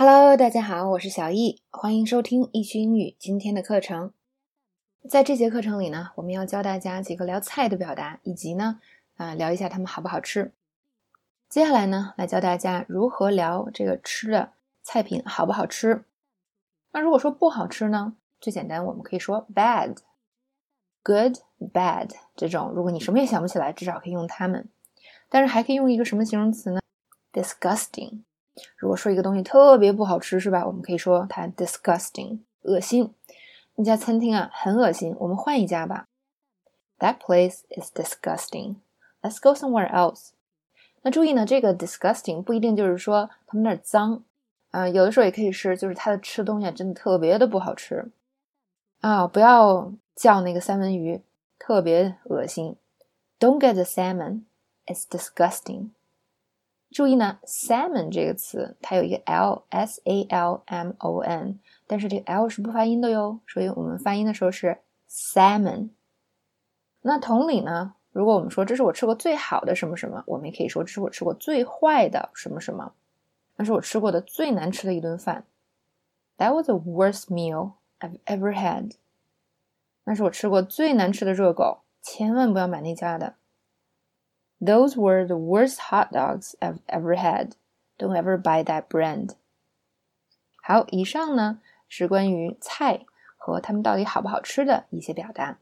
Hello，大家好，我是小易，欢迎收听易趣英语今天的课程。在这节课程里呢，我们要教大家几个聊菜的表达，以及呢，啊，聊一下它们好不好吃。接下来呢，来教大家如何聊这个吃的菜品好不好吃。那如果说不好吃呢，最简单，我们可以说 bad、good、bad 这种。如果你什么也想不起来，至少可以用它们。但是还可以用一个什么形容词呢？disgusting。如果说一个东西特别不好吃，是吧？我们可以说它 disgusting，恶心。那家餐厅啊，很恶心，我们换一家吧。That place is disgusting. Let's go somewhere else. 那注意呢，这个 disgusting 不一定就是说他们那儿脏啊，有的时候也可以是，就是他的吃东西真的特别的不好吃啊。不要叫那个三文鱼，特别恶心。Don't get the salmon. It's disgusting. 注意呢，salmon 这个词它有一个 l，s a l m o n，但是这个 l 是不发音的哟，所以我们发音的时候是 salmon。那同理呢，如果我们说这是我吃过最好的什么什么，我们也可以说这是我吃过最坏的什么什么，那是我吃过的最难吃的一顿饭。That was the worst meal I've ever had。那是我吃过最难吃的热狗，千万不要买那家的。Those were the worst hot dogs I've ever had. Don't ever buy that brand. 好，以上呢是关于菜和它们到底好不好吃的一些表达。